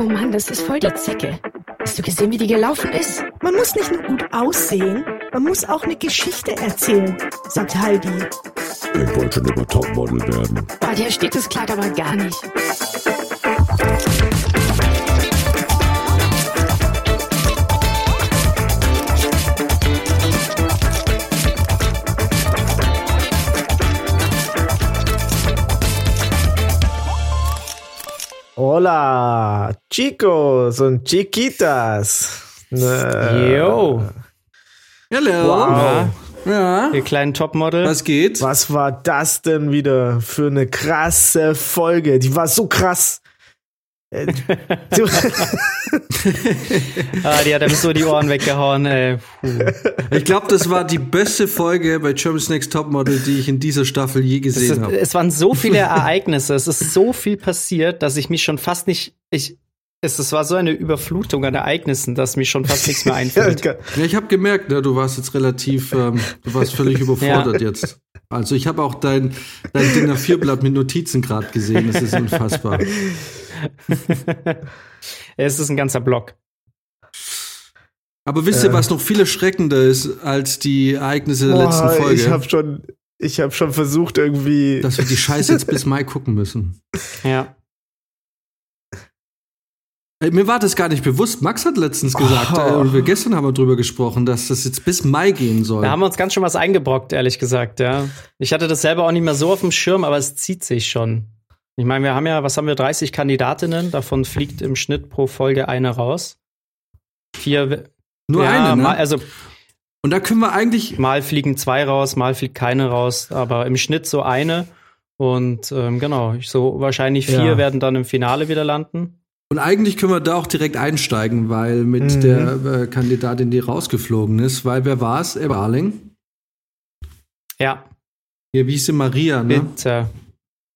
Oh Mann, das ist voll die Zecke. Hast du gesehen, wie die gelaufen ist? Man muss nicht nur gut aussehen, man muss auch eine Geschichte erzählen, sagt Heidi. Ich wollte schon immer Topmodel werden. Boah, dir steht das Kleid aber gar nicht. Hola, chicos und chiquitas. Ne, Yo, Hello. Wow. Ja. ihr kleinen Topmodel. Was geht? Was war das denn wieder für eine krasse Folge? Die war so krass. Äh, Ah, die hat einem so die Ohren weggehauen, ey. Puh. Ich glaube, das war die beste Folge bei Germany's Next Topmodel, die ich in dieser Staffel je Es, gesehen habe. es waren so viele Ereignisse, es ist so viel passiert, dass ich mich schon fast nicht, ich, es, es war so eine Überflutung an Ereignissen, dass mir schon fast nichts mehr einfällt. Ja, ich habe gemerkt, ne, du warst jetzt relativ, ähm, du warst völlig überfordert jetzt. Also ich habe auch dein, dein DIN A4-Blatt mit Notizen gerade gesehen. Das ist unfassbar. es ist ein ganzer Block. Aber wisst ihr, was noch viel erschreckender ist als die Ereignisse der Boah, letzten Folge? Ich habe schon, ich habe schon versucht irgendwie. dass wir die Scheiße jetzt bis Mai gucken müssen. Ja. Mir war das gar nicht bewusst. Max hat letztens gesagt, Oh. äh, und wir gestern haben wir drüber gesprochen, dass das jetzt bis Mai gehen soll. Da haben wir uns ganz schön was eingebrockt, ehrlich gesagt, ja. Ich hatte das selber auch nicht mehr so auf dem Schirm, aber es zieht sich schon. Ich meine, wir haben ja, was haben wir, 30 Kandidatinnen, davon fliegt im Schnitt pro Folge eine raus. Vier, Nur ja, eine, ne? mal, also und da können wir eigentlich, mal fliegen zwei raus, mal fliegt keine raus, aber im Schnitt so eine. Und ähm, genau, so wahrscheinlich vier Ja. werden dann im Finale wieder landen. Und eigentlich können wir da auch direkt einsteigen, weil mit Mhm. der äh, Kandidatin, die rausgeflogen ist, weil wer war es? Ebba Arling. Ja, Ja, wie hieß sie? Maria, ne? bitte.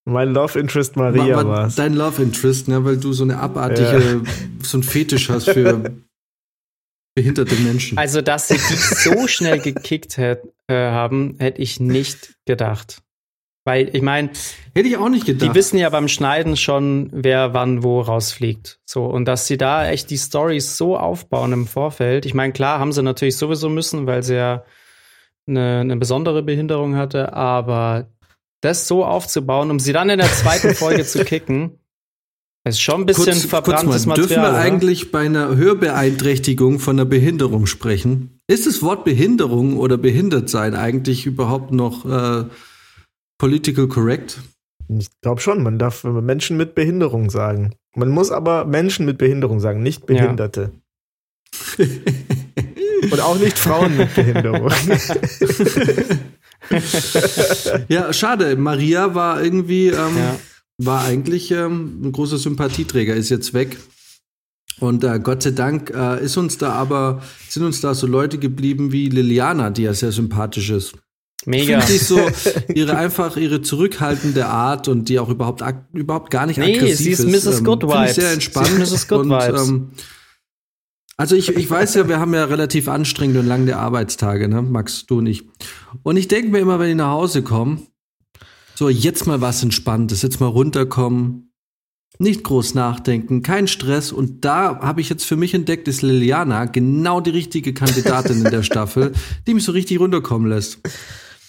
mein Love Interest Maria War- war war's. Dein Love Interest, ne? Weil du so eine abartige, so ein Fetisch hast für behinderte Menschen. Also, dass sie die so schnell gekickt hätt, äh, haben, hätte ich nicht gedacht. Weil, ich meine, Hätte ich auch nicht gedacht. die wissen ja beim Schneiden schon, wer wann wo rausfliegt. So, und dass sie da echt die Stories so aufbauen im Vorfeld. Ich meine, klar haben sie natürlich sowieso müssen, weil sie ja eine, eine besondere Behinderung hatte, aber das so aufzubauen, um sie dann in der zweiten Folge zu kicken, ist schon ein bisschen verbranntes mal, Material. Dürfen wir eigentlich bei einer Hörbeeinträchtigung von einer Behinderung sprechen? Ist das Wort Behinderung oder Behindertsein eigentlich überhaupt noch äh, political correct? Ich glaube schon, man darf Menschen mit Behinderung sagen. Man muss aber Menschen mit Behinderung sagen, nicht Behinderte. Und auch nicht Frauen mit Behinderung. Ja, schade. Maria war irgendwie, ähm, Ja. war eigentlich ähm, ein großer Sympathieträger, ist jetzt weg. Und äh, Gott sei Dank äh, ist uns da aber, sind uns da so Leute geblieben wie Liliana, die ja sehr sympathisch ist. Mega. Finde ich so ihre einfach ihre zurückhaltende Art und die auch überhaupt überhaupt gar nicht Nee, aggressiv sie ist ist. Mrs. Good ich Vibes. sehr entspannt. Sie ist Mrs. Good und, Vibes. Ähm, also ich, ich weiß ja, wir haben ja relativ anstrengende und lange Arbeitstage, ne, Max, du und ich. Und ich denke mir immer, wenn ich nach Hause komme, so jetzt mal was Entspanntes, jetzt mal runterkommen, nicht groß nachdenken, kein Stress. Und da habe ich jetzt für mich entdeckt, ist Liliana genau die richtige Kandidatin in der Staffel, die mich so richtig runterkommen lässt.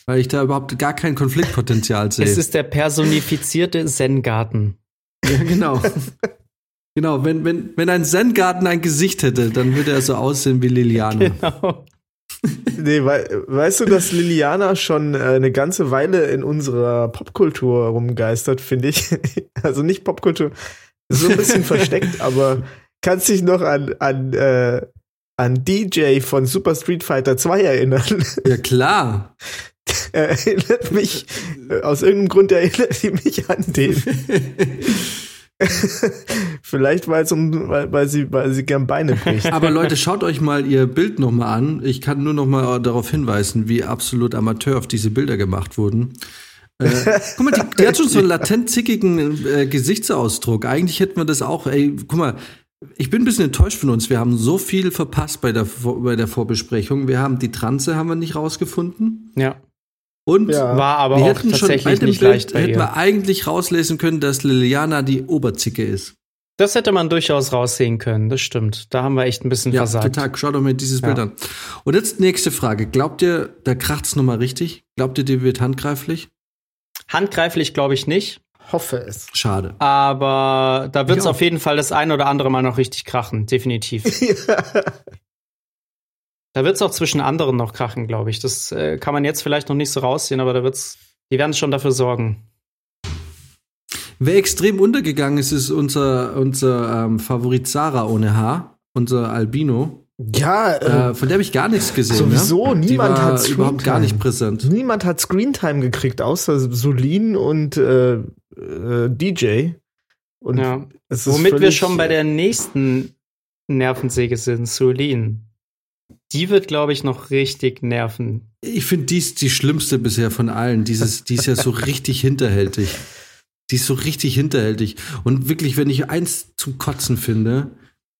Weil ich da überhaupt gar kein Konfliktpotenzial sehe. Es ist der personifizierte Zen-Garten. ja, genau. genau, wenn, wenn, wenn ein Zen-Garten ein Gesicht hätte, dann würde er so aussehen wie Liliana. Genau. nee, wei weißt du, dass Liliana schon äh, eine ganze Weile in unserer Popkultur rumgeistert, finde ich. Also nicht Popkultur, so ein bisschen versteckt, aber kannst dich noch an, an, äh, an DJ von Super Street Fighter 2 erinnern? Ja, klar. Er erinnert mich, äh, aus irgendeinem Grund erinnert sie mich an den. Vielleicht weil, um, weil, weil, sie, weil sie gern Beine bricht. Aber Leute, schaut euch mal ihr Bild noch mal an. Ich kann nur noch mal darauf hinweisen, wie absolut amateurhaft diese Bilder gemacht wurden. Äh, guck mal, die, die hat schon so einen latent zickigen äh, Gesichtsausdruck. Eigentlich hätten wir das auch. Ey, guck mal, ich bin ein bisschen enttäuscht von uns. Wir haben so viel verpasst bei der, bei der Vorbesprechung. Wir haben die Transe haben wir nicht rausgefunden. Ja. Und Ja. War aber wir auch hätten schon bei tatsächlich dem nicht Bild leicht bei hätten ihr. wir eigentlich rauslesen können, dass Liliana die Oberzicke ist. Das hätte man durchaus raussehen können, das stimmt. Da haben wir echt ein bisschen Ja, versagt. total. Schau doch mal dieses Ja. Bild an. Und jetzt nächste Frage. Glaubt ihr, da kracht's nochmal richtig? Glaubt ihr, die wird handgreiflich? Handgreiflich glaube ich nicht, Hoffe es. Schade. aber da wird es auf jeden Fall das ein oder andere Mal noch richtig krachen, definitiv. Da wird es auch zwischen anderen noch krachen, glaube ich. Das äh, kann man jetzt vielleicht noch nicht so raussehen, aber da wird's, die werden schon dafür sorgen. Wer extrem untergegangen ist, ist unser, unser ähm, Favorit Sarah ohne Haar, unser Albino. Ja, äh, Äh, von der habe ich gar nichts gesehen. Sowieso, ne? Die niemand war hat überhaupt gar nicht Screentime. präsent. niemand hat Screentime gekriegt, außer Solin und äh, äh, DJ. Und Ja. es ist Womit wir schon bei der nächsten Nervensäge sind, Sulin. Die wird, glaube ich, noch richtig nerven. Ich finde, die ist die schlimmste bisher von allen. Dieses, die ist ja so richtig hinterhältig. Die ist so richtig hinterhältig. Und wirklich, wenn ich eins zum Kotzen finde,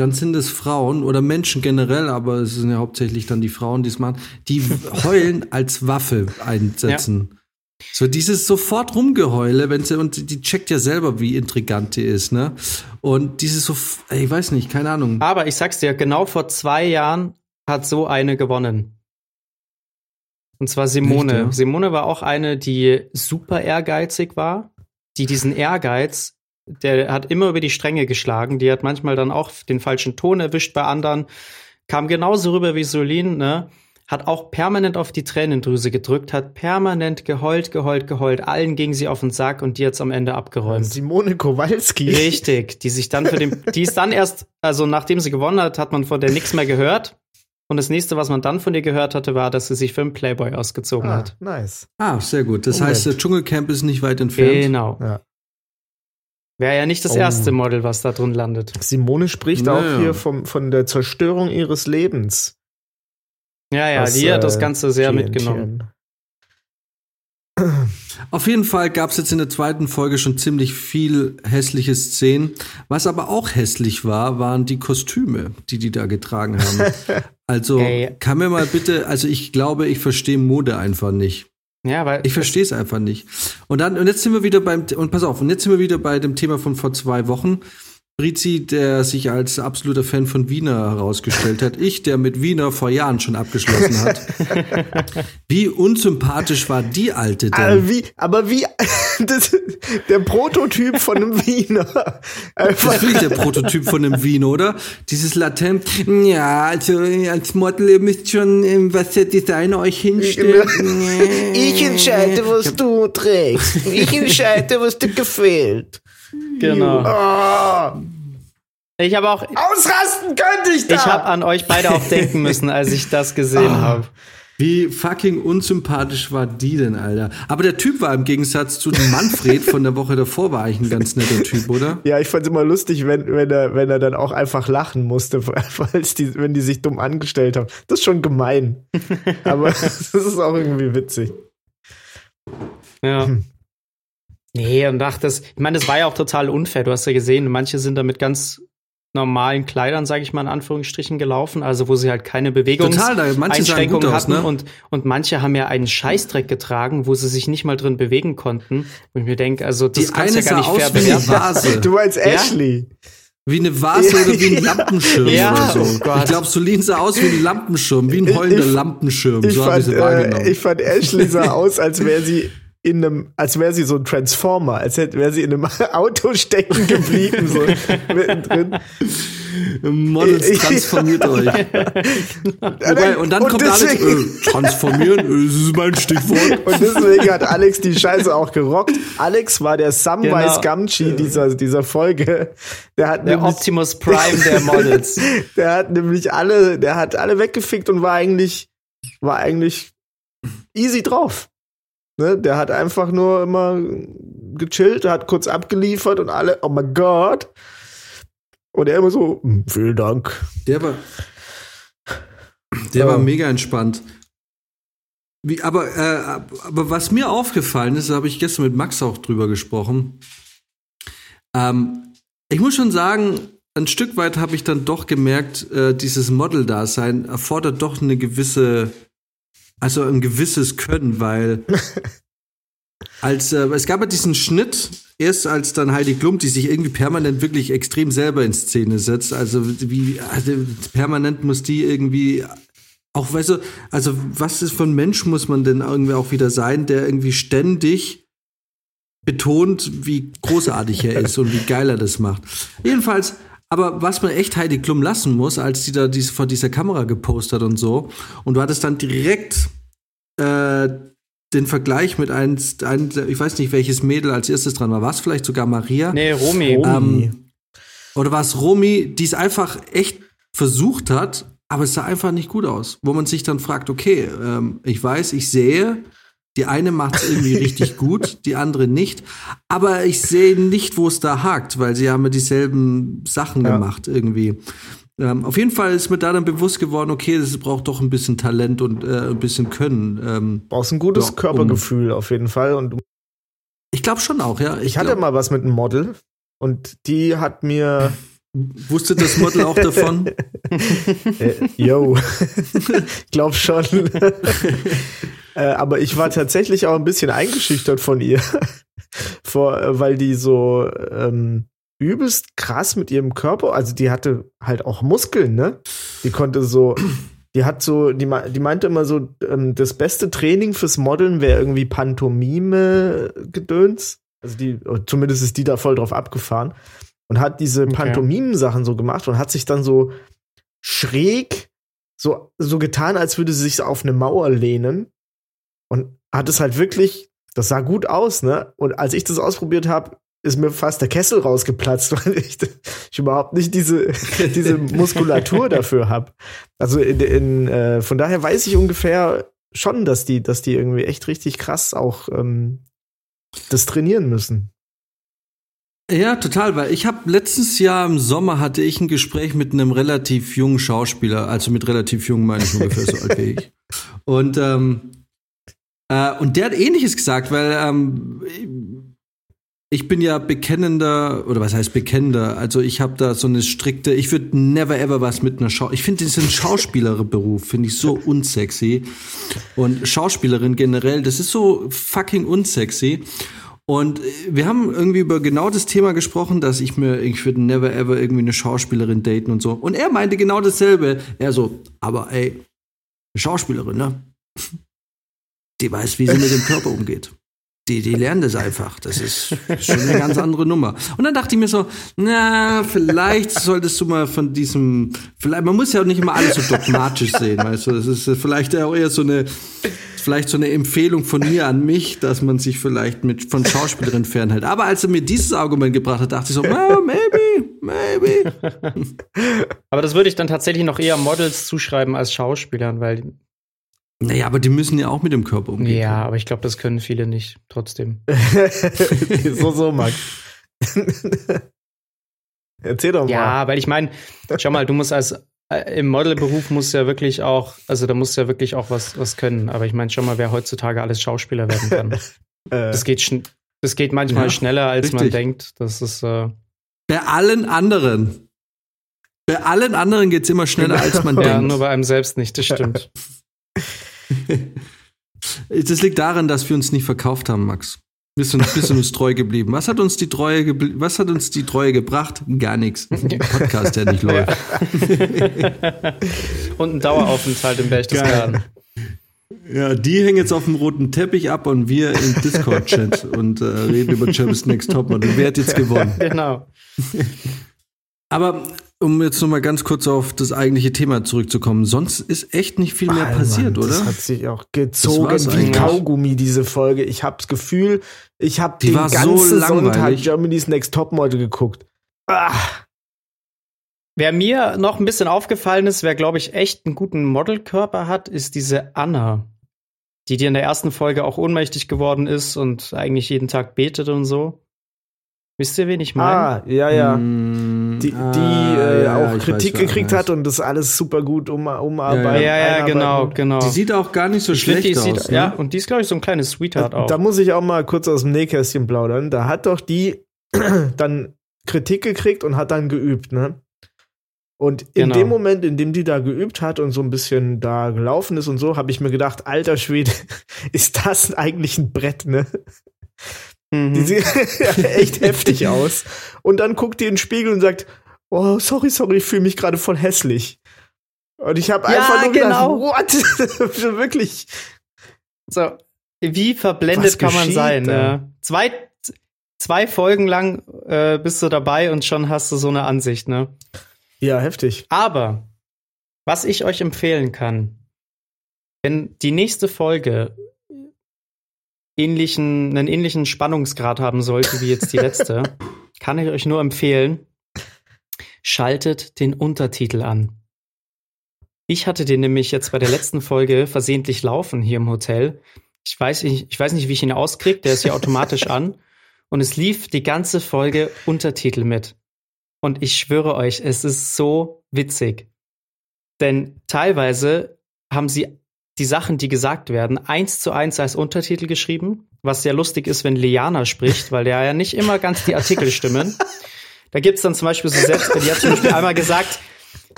dann sind es Frauen oder Menschen generell, aber es sind ja hauptsächlich dann die Frauen, die es machen, die heulen als Waffe einsetzen. So dieses sofort Rumgeheule, wenn sie, und die checkt ja selber, wie intrigant die ist, ne? Und dieses so, ich weiß nicht, keine Ahnung. Aber ich sag's dir, genau vor zwei Jahren hat so eine gewonnen. Und zwar Simone. Echt, ja? Simone war auch eine, die super ehrgeizig war, die diesen Ehrgeiz, der hat immer über die Stränge geschlagen, die hat manchmal dann auch den falschen Ton erwischt bei anderen, kam genauso rüber wie Solin, ne? Hat auch permanent auf die Tränendrüse gedrückt, hat permanent geheult, geheult, geheult. Allen ging sie auf den Sack und die hat's am Ende abgeräumt. Simone Kowalski. Richtig, die sich dann für den, die ist dann erst, also nachdem sie gewonnen hat, hat man von der nichts mehr gehört. Und das nächste, was man dann von ihr gehört hatte, war, dass sie sich für einen Playboy ausgezogen Ah, hat. nice. Ah, sehr gut. Das Moment. heißt, der Dschungelcamp ist nicht weit entfernt. Genau. Ja. Wäre ja nicht das Oh. erste Model, was da drin landet. Simone spricht Naja. auch hier vom, von der Zerstörung ihres Lebens. Ja, ja, was, die hat äh, das Ganze sehr TNT mitgenommen. Auf jeden Fall gab es jetzt in der zweiten Folge schon ziemlich viel hässliche Szenen. Was aber auch hässlich war, waren die Kostüme, die die da getragen haben. Also Ey. kann mir mal bitte, also ich glaube, ich verstehe Mode einfach nicht. Ja, weil Ich verstehe es einfach nicht. Und dann und jetzt sind wir wieder beim und pass auf, und jetzt sind wir wieder bei dem Thema von vor zwei Wochen. Brizi, der sich als absoluter Fan von Wiener herausgestellt hat. Ich, der mit Wiener vor Jahren schon abgeschlossen hat. Wie unsympathisch war die Alte denn? Aber wie, aber wie, das, der Prototyp von einem Wiener. Das Einfach, ist wirklich der Prototyp von einem Wien, oder? Dieses latent, ja, also als Model ihr müsst schon, ähm, was der Designer euch hinstellt. ich entscheide, was du trägst. Ich entscheide, was dir gefällt. Genau. Oh, Ich habe auch, ausrasten könnte ich da. ich habe an euch beide auch denken müssen, als ich das gesehen habe. Wie fucking unsympathisch war die denn, Alter? Aber der Typ war im Gegensatz zu dem Manfred von der Woche davor, war eigentlich ein ganz netter Typ, oder? ja, ich fand's immer lustig, wenn, wenn, er, wenn er dann auch einfach lachen musste, falls die, wenn die sich dumm angestellt haben. Das ist schon gemein. Aber das ist auch irgendwie witzig. Ja. Nee, und dachte, das, ich meine, das war ja auch total unfair. Du hast ja gesehen, manche sind da mit ganz normalen Kleidern, sage ich mal in Anführungsstrichen, gelaufen, also wo sie halt keine Bewegungseinschränkungen gut aus, hatten ne? und, und manche haben ja einen Scheißdreck getragen, wo sie sich nicht mal drin bewegen konnten. Und ich mir denke, also das Die kannst du eine ja gar nicht fair bewerten. Du meinst Ashley? Wie eine Vase oder wie ein Lampenschirm Ja, oder so. oh ich glaube, Solin sah aus wie ein Lampenschirm, wie ein heulender Ich- Lampenschirm. Ich so habe ich fand, sie wahrgenommen. äh, ich fand Ashley sah aus, als wäre sie in einem, als wäre sie so ein Transformer, als hätte wäre sie in einem Auto stecken geblieben, so mittendrin. Models transformiert euch. Wobei, und dann kommt deswegen, Alex, äh, transformieren, äh, das ist mein Stichwort. Und deswegen hat Alex die Scheiße auch gerockt. Alex war der Samwise Genau. Gamgee dieser, dieser Folge. Der hat Der nämlich, Optimus Prime der Models. der hat nämlich alle, der hat alle weggefickt und war eigentlich, war eigentlich easy drauf. Ne? Der hat einfach nur immer gechillt, hat kurz abgeliefert und alle, oh mein Gott. Und er immer so, "Hm, vielen Dank. Der war, der war mega entspannt. Wie, aber, äh, aber was mir aufgefallen ist, da habe ich gestern mit Max auch drüber gesprochen. Ähm, ich muss schon sagen, ein Stück weit habe ich dann doch gemerkt, äh, dieses Model-Dasein erfordert doch eine gewisse, also ein gewisses Können, weil als äh, es gab ja diesen Schnitt erst als dann Heidi Klum, die sich irgendwie permanent wirklich extrem selber in Szene setzt, also wie also permanent muss die irgendwie auch, weißt du, also was ist für ein Mensch muss man denn irgendwie auch wieder sein, der irgendwie ständig betont, wie großartig er ist und wie geil er das macht. Jedenfalls, aber was man echt Heidi Klum lassen muss, als die da diese, vor dieser Kamera gepostet und so, und du hattest dann direkt äh, den Vergleich mit einem, ein, ich weiß nicht, welches Mädel als erstes dran war. War es vielleicht sogar Maria? Nee, Romy. Ähm, oder war es Romy, die es einfach echt versucht hat, aber es sah einfach nicht gut aus. Wo man sich dann fragt, okay, ähm, ich weiß, ich sehe, die eine macht es irgendwie richtig gut, die andere nicht. Aber ich sehe nicht, wo es da hakt, weil sie haben ja dieselben Sachen Ja. gemacht irgendwie. Ähm, auf jeden Fall ist mir da dann bewusst geworden, okay, das braucht doch ein bisschen Talent und äh, ein bisschen Können. Ähm, Brauchst ein gutes um- Körpergefühl auf jeden Fall. Und ich glaube schon auch, ja. ich hatte glaub- mal was mit einem Model und die hat mir Wusste das Model auch davon? Äh, yo, glaub schon. äh, aber ich war tatsächlich auch ein bisschen eingeschüchtert von ihr, Vor, äh, weil die so ähm, übelst krass mit ihrem Körper, also die hatte halt auch Muskeln, ne? Die konnte so, die hat so, die, die meinte immer so, ähm, das beste Training fürs Modeln wäre irgendwie Pantomime-Gedöns. Also die, zumindest ist die da voll drauf abgefahren und hat diese Okay. Pantomimen-Sachen so gemacht und hat sich dann so schräg so, so getan, als würde sie sich auf eine Mauer lehnen und hat es halt wirklich, das sah gut aus, ne? Und als ich das ausprobiert habe, ist mir fast der Kessel rausgeplatzt, weil ich, ich überhaupt nicht diese, diese Muskulatur dafür habe. Also in, in, äh, von daher weiß ich ungefähr schon, dass die, dass die irgendwie echt richtig krass auch ähm, das trainieren müssen. Ja, total, weil ich habe letztes Jahr im Sommer hatte ich ein Gespräch mit einem relativ jungen Schauspieler, also mit relativ jung meine ich ungefähr so alt wie ich. Und ähm, äh, und der hat ähnliches gesagt, weil ähm, ich bin ja bekennender, oder was heißt bekennender? Also ich habe da so eine strikte, ich würde never ever was mit einer Schau. Ich finde diesen Schauspielerberuf, finde ich so unsexy. Und Schauspielerin generell, das ist so fucking unsexy. Und wir haben irgendwie über genau das Thema gesprochen, dass ich mir, ich würde never ever irgendwie eine Schauspielerin daten und so. Und er meinte genau dasselbe. Er so, aber ey, eine Schauspielerin, ne? Die weiß, wie sie mit dem Körper umgeht. Die, die lernen das einfach. Das ist schon eine ganz andere Nummer. Und dann dachte ich mir so, na, vielleicht solltest du mal von diesem, vielleicht, man muss ja auch nicht immer alles so dogmatisch sehen, weißt du, das ist vielleicht auch eher so eine, vielleicht so eine Empfehlung von mir an mich, dass man sich vielleicht mit, von Schauspielerin fernhält. Aber als er mir dieses Argument gebracht hat, dachte ich so, well, maybe, maybe. Aber das würde ich dann tatsächlich noch eher Models zuschreiben als Schauspielern, weil Naja, aber die müssen ja auch mit dem Körper umgehen. ja, aber ich glaube, das können viele nicht. Trotzdem. so, so, Max. Erzähl doch mal. Ja, weil ich meine, schau mal, du musst als äh, im Modelberuf muss ja wirklich auch, also da musst du ja wirklich auch was was können. Aber ich meine, schau mal, wer heutzutage alles Schauspieler werden kann. Äh, Das geht das geht manchmal Ja, schneller, als man richtig. denkt. Das ist äh, Bei allen anderen. Bei allen anderen geht's immer schneller, als man ja denkt. nur bei einem selbst nicht. Das stimmt. Das liegt daran, dass wir uns nicht verkauft haben, Max. Wir sind, wir sind uns treu geblieben. Was hat uns die Treue, was hat uns die Treue gebracht? Gar nichts. Ein Podcast, der nicht läuft. Und ein Daueraufenthalt im Berchtesgaden. Ja, die hängen jetzt auf dem roten Teppich ab und wir im Discord-Chat und äh, reden über Germany's Next Topmodel. Wer hat jetzt gewonnen? Genau. Aber um jetzt noch mal ganz kurz auf das eigentliche Thema zurückzukommen, sonst ist echt nicht viel mehr Mann, passiert, Das oder? hat sich auch gezogen wie eigentlich. Kaugummi, diese Folge. Ich habe das Gefühl, ich habe Die den war so ganzen Sonntag. Germany's Next Topmodel geguckt. Ah, Wer mir noch ein bisschen aufgefallen ist, wer, glaube ich, echt einen guten Modelkörper hat, ist diese Anna. Die dir in der ersten Folge auch ohnmächtig geworden ist und eigentlich jeden Tag betet und so. Wisst ihr, wen ich meine? ah ja, ja. Mm, Die, die ah, äh, ja, auch Kritik weiß, gekriegt hat und das alles super gut um, umarbeiten. ja, ja, genau, genau. Die sieht auch gar nicht so schlecht die aus. sieht, ne? Ja, und die ist, glaube ich, so ein kleines Sweetheart auch. Da muss ich auch mal kurz aus dem Nähkästchen plaudern. Da hat doch die dann Kritik gekriegt und hat dann geübt, ne? Und in Genau. dem Moment, in dem die da geübt hat und so ein bisschen da gelaufen ist und so, habe ich mir gedacht, alter Schwede, ist das eigentlich ein Brett, ne? Mhm. Die sieht echt heftig aus. Und dann guckt die in den Spiegel und sagt, oh, sorry, sorry, ich fühle mich gerade voll hässlich. Und ich habe Ja, einfach nur genau. gedacht, what? Wirklich. So, wie verblendet Was kann man sein? Ja. Zwei, zwei Folgen lang äh, bist du dabei und schon hast du so eine Ansicht, ne? Ja, heftig. Aber was ich euch empfehlen kann, wenn die nächste Folge ähnlichen, einen ähnlichen Spannungsgrad haben sollte wie jetzt die letzte, kann ich euch nur empfehlen, schaltet den Untertitel an. Ich hatte den nämlich jetzt bei der letzten Folge versehentlich laufen hier im Hotel. Ich weiß nicht, ich weiß nicht, wie ich ihn auskriege, der ist hier automatisch an. Und es lief die ganze Folge Untertitel mit. Und ich schwöre euch, es ist so witzig. Denn teilweise haben sie die Sachen, die gesagt werden, eins zu eins als Untertitel geschrieben, was sehr lustig ist, wenn Liana spricht, weil der ja nicht immer ganz die Artikel stimmen. Da gibt's dann zum Beispiel so Sätze, die hat zum Beispiel einmal gesagt,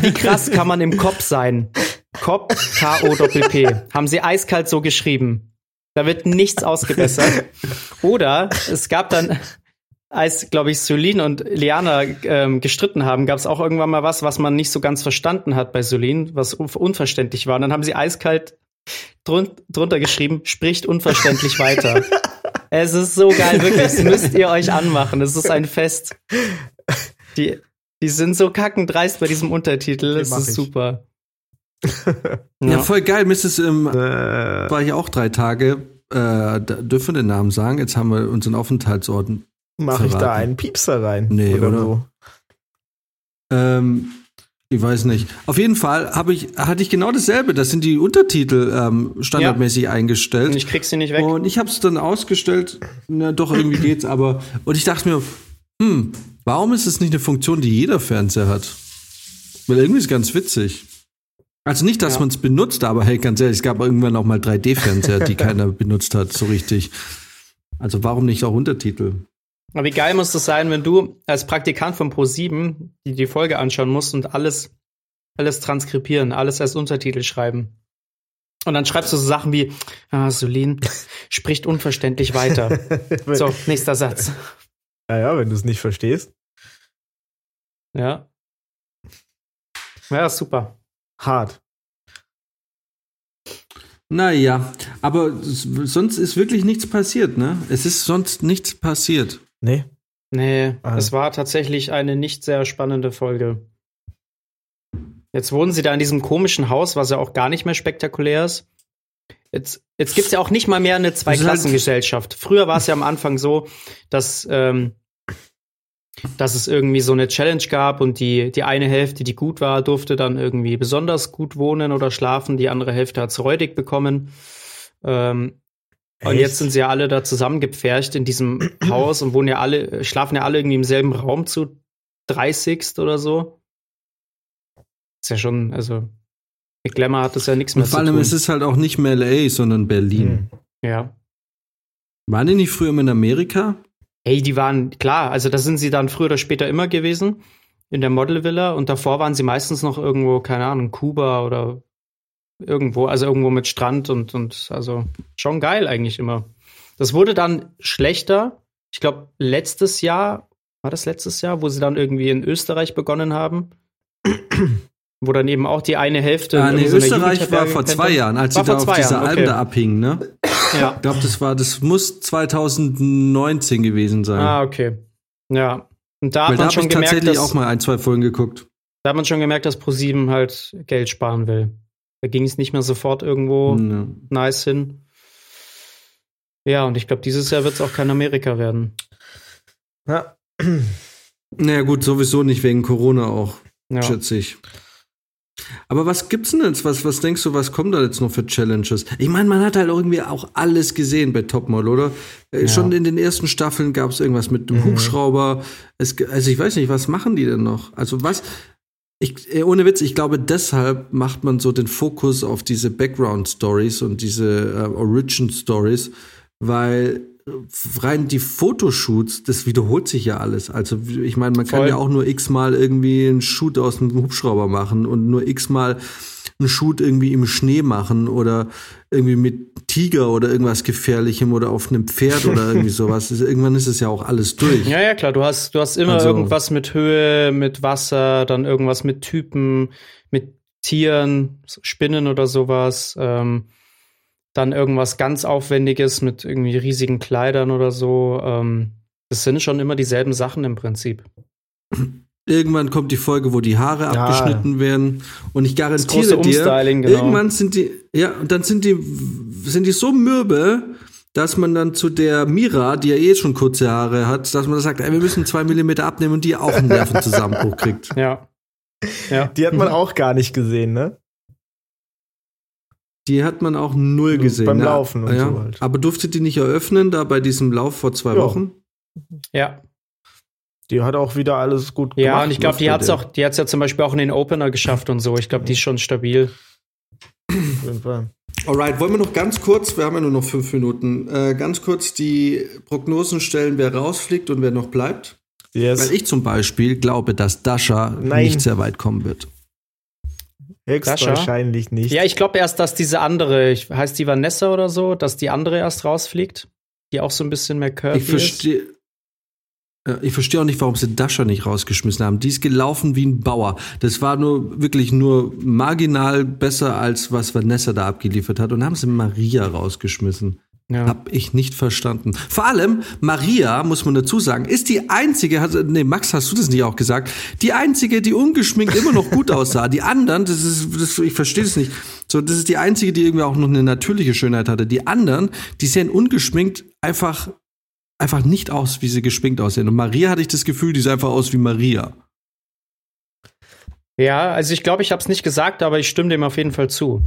wie krass kann man im Kopf sein? Kopf, K-O-P-P. Haben sie eiskalt so geschrieben. Da wird nichts ausgebessert. Oder es gab dann, als, glaube ich, Solin und Liana ähm, gestritten haben, gab es auch irgendwann mal was, was man nicht so ganz verstanden hat bei Solin, was un unverständlich war. Und dann haben sie eiskalt drun drunter geschrieben, spricht unverständlich weiter. es ist so geil, wirklich. Das müsst ihr euch anmachen. Es ist ein Fest. Die, die sind so kackendreist bei diesem Untertitel. Es ist ich. super. Ja, voll geil. Mrs. Ähm, Äh, war hier auch drei Tage. Äh, dürfen wir den Namen sagen. Jetzt haben wir unseren Aufenthaltsort. Mache ich da einen Piepser rein? Nee, oder? so? Ähm, ich weiß nicht. Auf jeden Fall habe ich, hatte ich genau dasselbe. Das sind die Untertitel ähm, standardmäßig eingestellt. Und ich krieg sie nicht weg. Und ich habe es dann ausgestellt. Na, doch, irgendwie geht's, aber. Und ich dachte mir, hm, warum ist es nicht eine Funktion, die jeder Fernseher hat? Weil irgendwie ist ganz witzig. Also nicht, dass Ja. man es benutzt, aber hey, ganz ehrlich, es gab irgendwann auch mal 3D-Fernseher, die keiner benutzt hat, so richtig. Also warum nicht auch Untertitel? Aber wie geil muss das sein, wenn du als Praktikant von Pro7 die, die Folge anschauen musst und alles, alles transkribieren, alles als Untertitel schreiben. Und dann schreibst du so Sachen wie, ah, Solin spricht unverständlich weiter. So, nächster Satz. Naja, wenn du es nicht verstehst. Ja. Ja, super. Hart. Naja, aber sonst ist wirklich nichts passiert, ne? Es ist sonst nichts passiert. Nee. Nee, Ah. es war tatsächlich eine nicht sehr spannende Folge. Jetzt wohnen sie da in diesem komischen Haus, was ja auch gar nicht mehr spektakulär ist. Jetzt, jetzt gibt's ja auch nicht mal mehr eine Zweiklassengesellschaft. Früher war es ja am Anfang so, dass, ähm, dass es irgendwie so eine Challenge gab und die, die eine Hälfte, die gut war, durfte dann irgendwie besonders gut wohnen oder schlafen. Die andere Hälfte hat's räudig bekommen. Ähm, und Echt? jetzt sind sie ja alle da zusammengepfercht in diesem Haus und wohnen ja alle, schlafen ja alle irgendwie im selben Raum zu 30 oder so. Ist ja schon, also mit Glamour hat das ja nichts mehr Und vor zu allem, tun. es ist halt auch nicht mehr LA, sondern Berlin. Hm. ja. Waren die nicht früher immer in Amerika? Ey, die waren, klar, also da sind sie dann früher oder später immer gewesen, in der Model Villa und davor waren sie meistens noch irgendwo, keine Ahnung, Kuba oder irgendwo, also irgendwo mit Strand und, und also schon geil eigentlich immer. Das wurde dann schlechter. Ich glaube, letztes Jahr, war das letztes Jahr, wo sie dann irgendwie in Österreich begonnen haben? wo dann eben auch die eine Hälfte. Ah, in nee, Österreich war vor zwei. Jahren, als sie da auf dieser Jahren, Alm okay. da abhingen, ne? Ja. Ich glaube, das war, das muss 2019 gewesen sein. Ah, okay. Ja. Und da Weil hat da man habe schon ich gemerkt, tatsächlich dass, auch mal ein, zwei Folgen geguckt. Da hat man schon gemerkt, dass ProSieben halt Geld sparen will. Da ging es nicht mehr sofort irgendwo Ja. nice hin. Ja, und ich glaube, dieses Jahr wird es auch kein Amerika werden. Ja. Naja, gut, sowieso nicht wegen Corona auch, Ja. schätze ich. Aber was gibt's denn jetzt? Was, was denkst du, was kommen da jetzt noch für Challenges? Ich meine, man hat halt irgendwie auch alles gesehen bei Topmodel, oder? Äh, Ja. Schon in den ersten Staffeln gab es irgendwas mit dem Mhm. Hubschrauber. Es, also ich weiß nicht, was machen die denn noch? Also was? Ich, äh, ohne Witz, ich glaube, deshalb macht man so den Fokus auf diese Background-Stories und diese äh, Origin-Stories, weil rein die Fotoshoots, das wiederholt sich ja alles. Also ich meine, man kann Voll. ja auch nur x-mal irgendwie einen Shoot aus einem Hubschrauber machen und nur x-mal einen Shoot irgendwie im Schnee machen oder irgendwie mit Tiger oder irgendwas Gefährlichem oder auf einem Pferd oder irgendwie sowas. Irgendwann ist es ja auch alles durch. Ja, ja, klar. Du hast, du hast immer Also- irgendwas mit Höhe, mit Wasser, dann irgendwas mit Typen, mit Tieren, Spinnen oder sowas. Ähm, dann irgendwas ganz Aufwendiges mit irgendwie riesigen Kleidern oder so. Ähm, das sind schon immer dieselben Sachen im Prinzip. Irgendwann kommt die Folge, wo die Haare Ja. abgeschnitten werden. Und ich garantiere dir, genau. irgendwann sind die, ja, und dann sind die, sind die so mürbe, dass man dann zu der Mira, die ja eh schon kurze Haare hat, dass man sagt, ey, wir müssen zwei Millimeter abnehmen und die auch einen Nervenzusammenbruch kriegt. Ja. Ja. Die hat man auch gar nicht gesehen, ne? Die hat man auch null gesehen. beim ja. Laufen und ja. so halt. Aber durfte die nicht eröffnen, da bei diesem Lauf vor zwei Ja. Wochen? Ja. Die hat auch wieder alles gut gemacht. Ja, und ich glaube, die hat's der. auch, die hat's ja zum Beispiel auch in den Opener geschafft und so. Ich glaube, die ist schon stabil. Auf jeden Fall. Alright, wollen wir noch ganz kurz, wir haben ja nur noch fünf Minuten, äh, ganz kurz die Prognosen stellen, wer rausfliegt und wer noch bleibt. Yes. Weil ich zum Beispiel glaube, dass Dasha Nein. nicht sehr weit kommen wird. Höchstwahrscheinlich nicht. Ja, ich glaube erst, dass diese andere, heißt die Vanessa oder so, dass die andere erst rausfliegt, die auch so ein bisschen mehr curvy Ich verstehe. Ja, Ich verstehe auch nicht, warum sie Dasha nicht rausgeschmissen haben. Die ist gelaufen wie ein Bauer. Das war nur wirklich nur marginal besser als was Vanessa da abgeliefert hat. Und haben sie Maria rausgeschmissen. Ja. Hab ich nicht verstanden. Vor allem, Maria, muss man dazu sagen, ist die einzige, hat, nee, Max, hast du das nicht auch gesagt? Die einzige, die ungeschminkt immer noch gut aussah. Die anderen, das ist, das, ich verstehe das nicht. So, das ist die einzige, die irgendwie auch noch eine natürliche Schönheit hatte. Die anderen, die sehen ungeschminkt einfach, einfach nicht aus, wie sie geschminkt aussehen. Und Maria hatte ich das Gefühl, die sah einfach aus wie Maria. ja, also ich glaube, ich habe es nicht gesagt, aber ich stimme dem auf jeden Fall zu.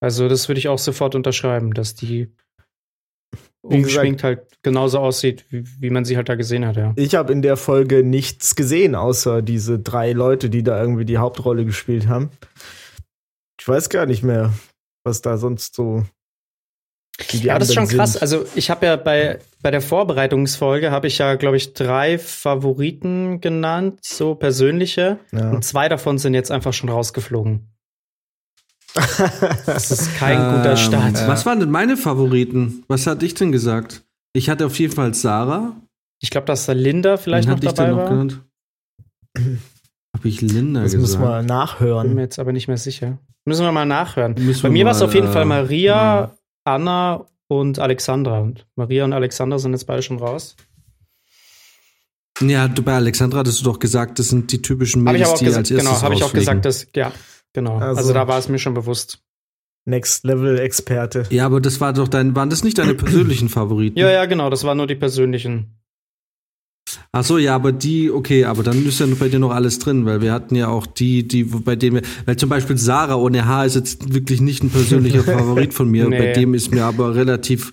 Also das würde ich auch sofort unterschreiben, dass die ungeschminkt halt genauso aussieht, wie, wie man sie halt da gesehen hat, ja. Ich habe in der Folge nichts gesehen, außer diese drei Leute, die da irgendwie die Hauptrolle gespielt haben. Ich weiß gar nicht mehr, was da sonst so. Ja, das ist schon krass. sind. Also ich habe ja bei, bei der Vorbereitungsfolge habe ich ja, glaube ich, drei Favoriten genannt, so persönliche. Ja. Und zwei davon sind jetzt einfach schon rausgeflogen. Das ist kein guter Ähm, Start. Was waren denn meine Favoriten? Was hatte ich denn gesagt? Ich hatte auf jeden Fall Sarah. Ich glaube, dass da Linda vielleicht Wen noch hatte ich dabei denn noch war. genannt? Habe ich Linda Das gesagt? müssen wir Bin nachhören. mir jetzt aber nicht mehr sicher. Müssen wir mal nachhören. Müssen Bei mir war es auf jeden äh, Fall Maria, ja. Anna und Alexandra. Und Maria und Alexandra sind jetzt beide schon raus. Ja, du bei Alexandra hattest du doch gesagt, das sind die typischen Mädels, die gesagt, als erstes genau, habe ich auch gesagt, dass, ja, genau. Also- Also, da war es mir schon bewusst. Next Level Experte. Ja, aber das war doch dein, waren das nicht deine persönlichen Favoriten? Ja, ja, genau, das waren nur die persönlichen. Ach so, ja, aber die, okay, aber dann ist ja bei dir noch alles drin, weil wir hatten ja auch die, die, bei denen wir, weil zum Beispiel Sarah ohne Haar ist jetzt wirklich nicht ein persönlicher Favorit von mir. Nee. Bei dem ist mir aber relativ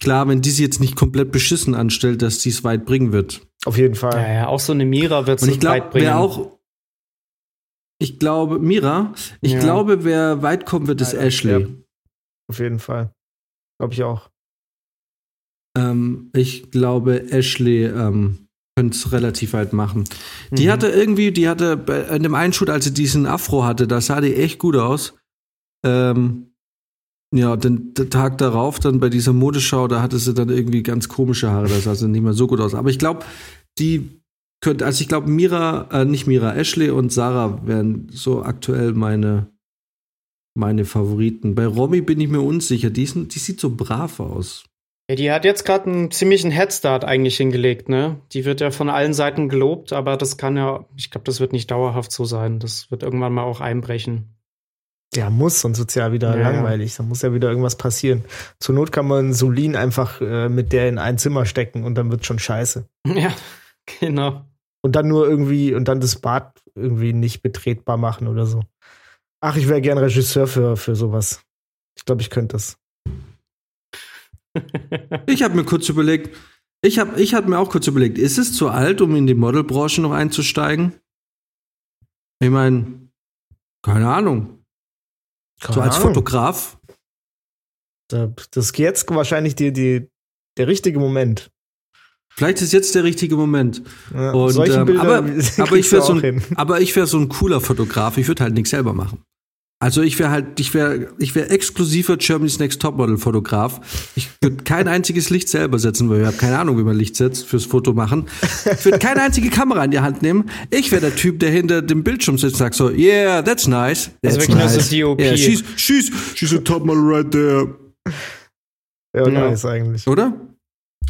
klar, wenn die sie jetzt nicht komplett beschissen anstellt, dass die es weit bringen wird. Auf jeden Fall. Ja, ja, auch so eine Mira wird es weit bringen. wer auch, ich glaube, Mira, ich Ja. glaube, wer weit kommen wird, ist Ja, Ashley. ja. Auf jeden Fall. Glaube ich auch. Ähm, ich glaube, Ashley ähm, könnte es relativ weit machen. Die Mhm. hatte irgendwie, die hatte bei- in dem einen Shoot, als sie diesen Afro hatte, da sah die echt gut aus. Ähm, ja, den, den Tag darauf, dann bei dieser Modeschau, da hatte sie dann irgendwie ganz komische Haare, da sah sie nicht mehr so gut aus. Aber ich glaube, die könnte, also ich glaube, Mira, äh, nicht Mira, Ashley und Sarah wären so aktuell meine, meine Favoriten. Bei Romy bin ich mir unsicher. Die, ist, die sieht so brav aus. Ja, die hat jetzt gerade einen ziemlichen Headstart eigentlich hingelegt, ne? Die wird ja von allen Seiten gelobt, aber das kann ja, ich glaube, das wird nicht dauerhaft so sein. Das wird irgendwann mal auch einbrechen. Ja, muss, sonst wird's ja wieder Ja, langweilig. Da muss ja wieder irgendwas passieren. Zur Not kann man Solin einfach äh, mit der in ein Zimmer stecken und dann wird's schon scheiße. Ja, genau. Und dann nur irgendwie, und dann das Bad irgendwie nicht betretbar machen oder so. Ach, ich wäre gern Regisseur für, für sowas. Ich glaube, ich könnte das. Ich habe mir kurz überlegt, ich habe ich hab mir auch kurz überlegt, ist es zu alt, um in die Modelbranche noch einzusteigen? Ich meine, keine Ahnung. so als Ahnung. Fotograf. Da- Das geht jetzt wahrscheinlich die, die der richtige Moment. Vielleicht ist jetzt der richtige Moment. Ja, Und, ähm, aber, aber ich wäre so, ein- aber ich wär so ein cooler Fotograf. Ich würde halt nichts selber machen. Also ich wäre halt, ich wäre, ich wäre exklusiver Germany's Next Topmodel Fotograf. Ich würde kein einziges Licht selber setzen, weil ich habe keine Ahnung, wie man Licht setzt fürs Foto machen. Ich würde keine einzige Kamera in die Hand nehmen. Ich wäre der Typ, der hinter dem Bildschirm sitzt und sagt so, yeah, that's nice. Also That's wirklich nur so nice. DOP. Yeah, she's, she's, she's a topmodel right there. Ja, Ja. nice eigentlich. Oder?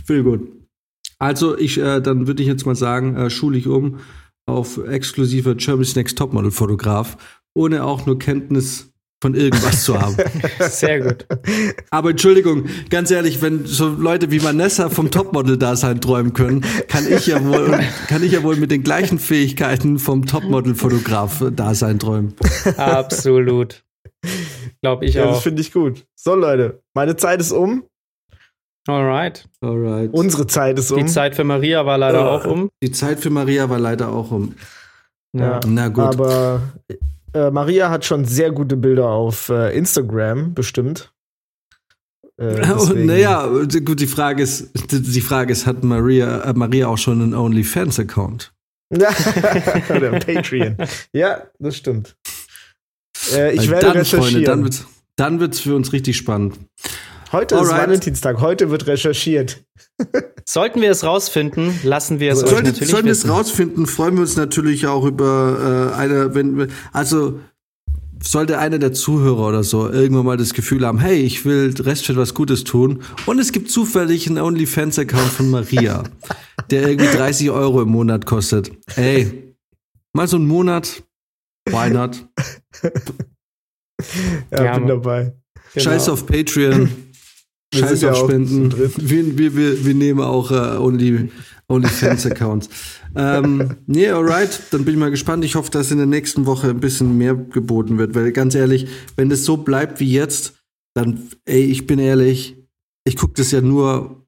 Viel gut. Also ich, äh, dann würde ich jetzt mal sagen, äh, schule ich um auf exklusiver Germany's Next Topmodel Fotograf, ohne auch nur Kenntnis von irgendwas zu haben. Sehr gut. Aber Entschuldigung, ganz ehrlich, wenn so Leute wie Vanessa vom Topmodel-Dasein träumen können, kann ich ja wohl, kann ich ja wohl mit den gleichen Fähigkeiten vom Topmodel-Fotograf-Dasein träumen. Absolut. Glaube ich Ja, das auch. finde ich gut. So, Leute, meine Zeit ist um. Alright. Alright. Unsere Zeit ist um. Die Zeit für Maria war leider Äh. auch um. Die Zeit für Maria war leider auch um. Ja. Na gut. Aber äh, Maria hat schon sehr gute Bilder auf äh, Instagram bestimmt. Äh, deswegen- naja, gut, die Frage ist, die Frage ist, hat Maria, äh, Maria auch schon einen OnlyFans-Account? Oder Patreon. Ja, das stimmt. Äh, ich Weil werde dann, recherchieren. Freunde, dann wird's, dann wird's für uns richtig spannend. Heute ist Alright. Valentinstag. Heute wird recherchiert. Sollten wir es rausfinden, lassen wir es euch Sollten, natürlich sollten wir es rausfinden, freuen wir uns natürlich auch über äh, eine, wenn wir, also sollte einer der Zuhörer oder so irgendwann mal das Gefühl haben, hey, ich will Restfit was Gutes tun und es gibt zufällig einen OnlyFans-Account von Maria, der irgendwie 30 Euro im Monat kostet. Ey, mal so einen Monat, why not? Ja, Ja, bin dabei. Genau. Scheiß auf Patreon. Scheiß auf Spenden. Wir, wir, wir, wir nehmen auch äh, Only, OnlyFans-Accounts. ähm, nee, alright. Dann bin ich mal gespannt. Ich hoffe, dass in der nächsten Woche ein bisschen mehr geboten wird. Weil ganz ehrlich, wenn das so bleibt wie jetzt, dann, ey, ich bin ehrlich, ich gucke das ja nur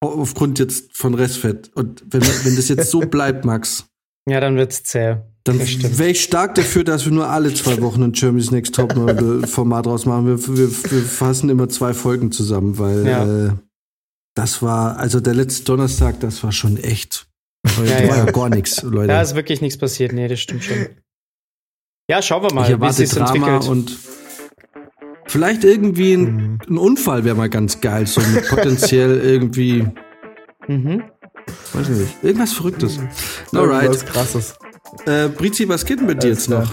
aufgrund jetzt von Restfett. Und wenn, wenn das jetzt so bleibt, Max, Ja, dann wird's zäh. dann wäre ich stark dafür, dass wir nur alle zwei Wochen ein Germany's Next Topmodel Format rausmachen. Wir, wir, wir fassen immer zwei Folgen zusammen, weil Ja. äh, das war, also der letzte Donnerstag, das war schon echt. Heute Ja, war ja. ja gar nichts, Leute. Da ist wirklich nichts passiert. Nee, das stimmt schon. Ja, schauen wir mal, wie sich entwickelt. und vielleicht irgendwie ein, Mhm. ein Unfall wäre mal ganz geil, so mit potenziell irgendwie, Mhm. Weiß ich nicht, irgendwas Verrücktes. Irgendwas Alright. krasses. Äh, Brizi, was geht denn mit dir jetzt noch?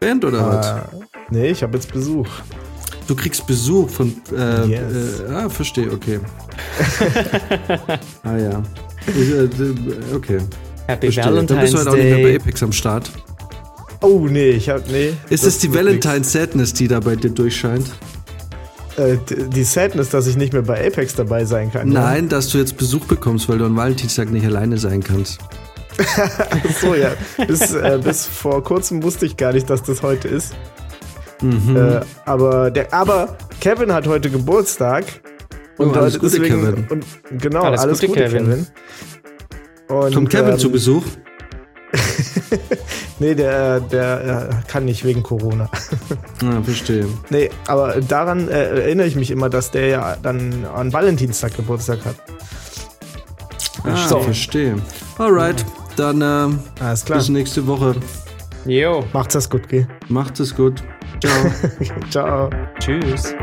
Band oder was? Äh, nee, ich habe jetzt Besuch. Du kriegst Besuch von. Äh, Yes. äh, ah, verstehe, okay. ah ja. Ich, äh, okay. Happy Verstehe. Dann bist Valentine's du halt auch nicht mehr bei. Apex am Start. Oh, nee, ich hab, nee. Ist das es die wird Valentine Sadness, die da bei dir durchscheint? Äh, die Sadness, dass ich nicht mehr bei Apex dabei sein kann. Nein, dass du jetzt Besuch bekommst, weil du an Valentinstag nicht alleine sein kannst. Ja? So, ja. Bis, äh, bis vor kurzem wusste ich gar nicht, dass das heute ist. Mhm. Äh, aber, der, aber Kevin hat heute Geburtstag. Oh, alles heute Gute, Kevin. Und, genau, Alles alles, Gute, Gute, Kevin. Kevin. Und, Kommt Kevin ähm, zu Besuch? Nee, der, der äh, kann nicht wegen Corona. Ah, verstehe. nee, aber daran äh, erinnere ich mich immer, dass der ja dann an Valentinstag Geburtstag hat. Ah, So. verstehe. Alright, dann äh, Alles klar. bis nächste Woche. Jo, Macht's das gut, geh. Macht es gut. Ciao. Ciao. tschüss.